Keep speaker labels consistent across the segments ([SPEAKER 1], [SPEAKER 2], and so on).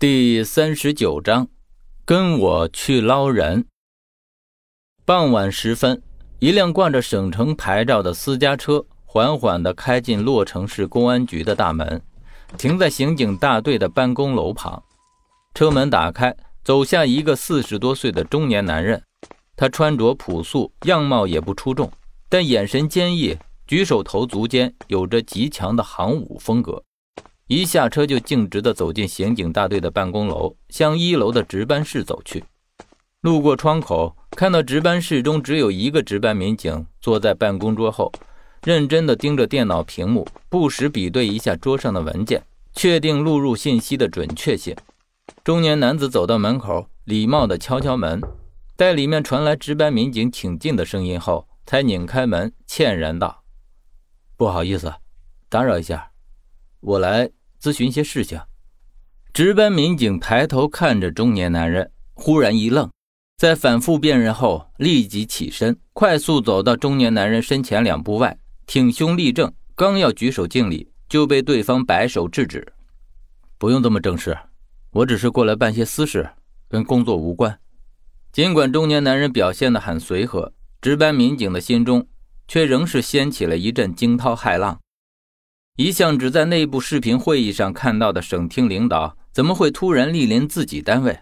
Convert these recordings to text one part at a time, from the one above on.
[SPEAKER 1] 第三十九章，跟我去捞人。傍晚时分，一辆挂着省城牌照的私家车缓缓地开进洛城市公安局的大门，停在刑警大队的办公楼旁。车门打开，走下一个四十多岁的中年男人。他穿着朴素，样貌也不出众，但眼神坚毅，举手投足间有着极强的行武风格。一下车就径直地走进刑警大队的办公楼，向一楼的值班室走去。路过窗口，看到值班室中只有一个值班民警坐在办公桌后，认真地盯着电脑屏幕，不时比对一下桌上的文件，确定录入信息的准确性。中年男子走到门口，礼貌地敲敲门，待里面传来值班民警请进的声音后，才拧开门，歉然道：“不好意思，打扰一下，我来。”咨询些事情，值班民警抬头看着中年男人，忽然一愣，在反复辨认后，立即起身，快速走到中年男人身前两步外，挺胸立正，刚要举手敬礼，就被对方摆手制止：“不用这么正式，我只是过来办些私事，跟工作无关。”尽管中年男人表现得很随和，值班民警的心中却仍是掀起了一阵惊涛骇浪。一向只在内部视频会议上看到的省厅领导，怎么会突然莅临自己单位？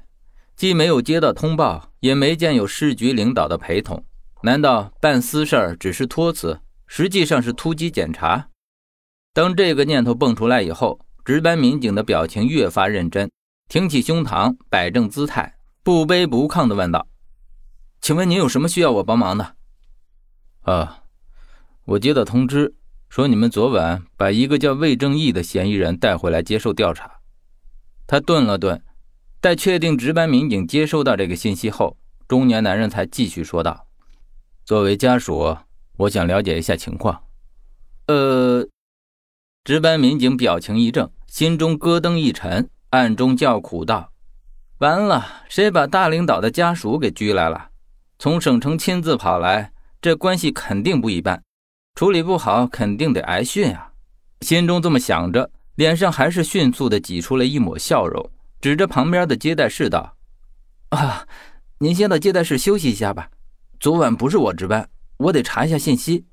[SPEAKER 1] 既没有接到通报，也没见有市局领导的陪同。难道办私事儿只是托词，实际上是突击检查？当这个念头蹦出来以后，值班民警的表情越发认真，挺起胸膛，摆正姿态，不卑不亢地问道：“请问您有什么需要我帮忙的？”啊，我接到通知。说你们昨晚把一个叫魏正义的嫌疑人带回来接受调查。他顿了顿，待确定值班民警接收到这个信息后，中年男人才继续说道：“作为家属，我想了解一下情况。”呃，值班民警表情一怔，心中咯噔一沉，暗中叫苦道：“完了，谁把大领导的家属给拘来了？从省城亲自跑来，这关系肯定不一般。”处理不好，肯定得挨训啊！心中这么想着，脸上还是迅速的挤出了一抹笑容，指着旁边的接待室道：“啊，您先到接待室休息一下吧。昨晚不是我值班，我得查一下信息。”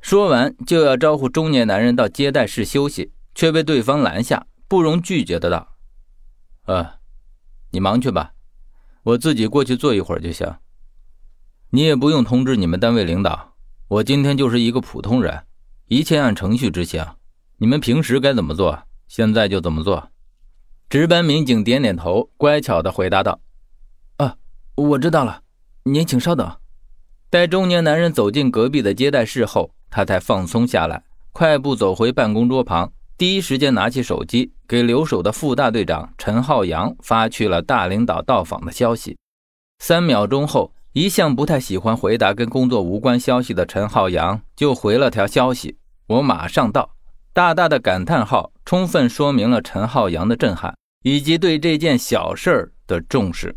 [SPEAKER 1] 说完就要招呼中年男人到接待室休息，却被对方拦下，不容拒绝的道：“啊，你忙去吧，我自己过去坐一会儿就行。你也不用通知你们单位领导。”我今天就是一个普通人，一切按程序执行。你们平时该怎么做，现在就怎么做。值班民警点点头，乖巧地回答道：“啊，我知道了。您请稍等。”待中年男人走进隔壁的接待室后，他才放松下来，快步走回办公桌旁，第一时间拿起手机，给留守的副大队长陈浩洋发去了大领导到访的消息。三秒钟后。一向不太喜欢回答跟工作无关消息的陈浩洋就回了条消息：“我马上到。”大大的感叹号，充分说明了陈浩洋的震撼以及对这件小事儿的重视。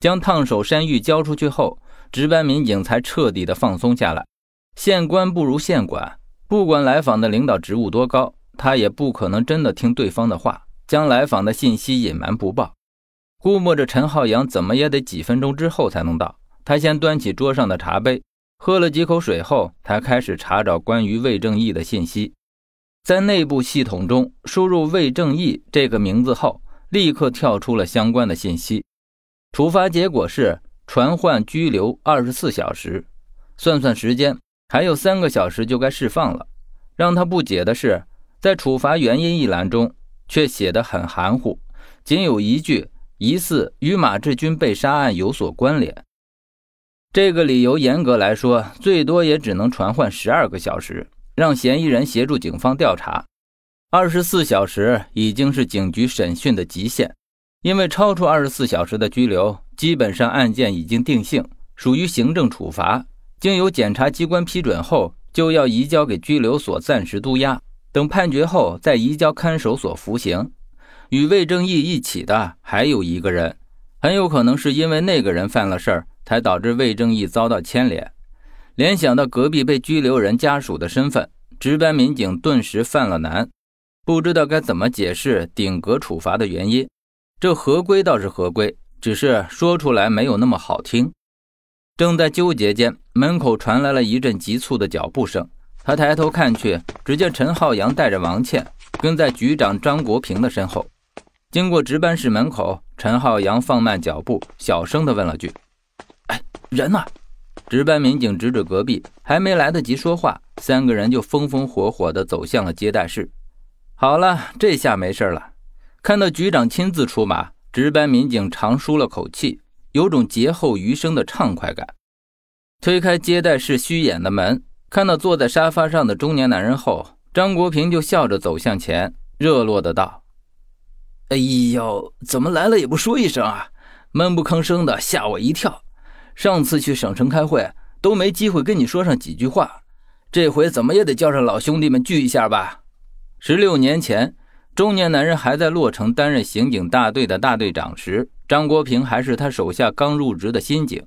[SPEAKER 1] 将烫手山芋交出去后，值班民警才彻底的放松下来。县官不如县管，不管来访的领导职务多高，他也不可能真的听对方的话，将来访的信息隐瞒不报。估摸着陈浩洋怎么也得几分钟之后才能到，他先端起桌上的茶杯，喝了几口水后，才开始查找关于魏正义的信息。在内部系统中输入“魏正义”这个名字后，立刻跳出了相关的信息。处罚结果是传唤拘留二十四小时。算算时间，还有三个小时就该释放了。让他不解的是，在处罚原因一栏中却写得很含糊，仅有一句。疑似与马志军被杀案有所关联，这个理由严格来说，最多也只能传唤十二个小时，让嫌疑人协助警方调查。二十四小时已经是警局审讯的极限，因为超出二十四小时的拘留，基本上案件已经定性，属于行政处罚，经由检察机关批准后，就要移交给拘留所暂时督押，等判决后再移交看守所服刑。与魏正义一起的还有一个人，很有可能是因为那个人犯了事儿，才导致魏正义遭到牵连。联想到隔壁被拘留人家属的身份，值班民警顿时犯了难。不知道该怎么解释顶格处罚的原因。这合规倒是合规，只是说出来没有那么好听。正在纠结间，门口传来了一阵急促的脚步声。他抬头看去，只见陈浩洋带着王倩跟在局长张国平的身后。经过值班室门口，陈浩洋放慢脚步，小声地问了句：“哎，人呢？”值班民警指指隔壁，还没来得及说话，三个人就风风火火地走向了接待室。好了，这下没事了。看到局长亲自出马，值班民警长舒了口气，有种劫后余生的畅快感。推开接待室虚掩的门，看到坐在沙发上的中年男人后，张国平就笑着走向前，热络的道：“哎呦，怎么来了也不说一声啊？闷不吭声的，吓我一跳。上次去省城开会都没机会跟你说上几句话，这回怎么也得叫上老兄弟们聚一下吧？”十六年前，中年男人还在洛城担任刑警大队的大队长时，张国平还是他手下刚入职的新警。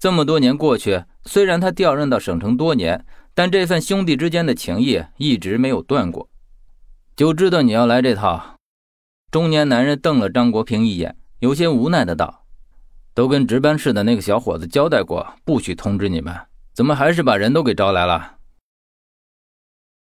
[SPEAKER 1] 这么多年过去，虽然他调任到省城多年，但这份兄弟之间的情谊一直没有断过。就知道你要来这套。中年男人瞪了张国平一眼，有些无奈的道：“都跟值班室的那个小伙子交代过，不许通知你们，怎么还是把人都给招来了？”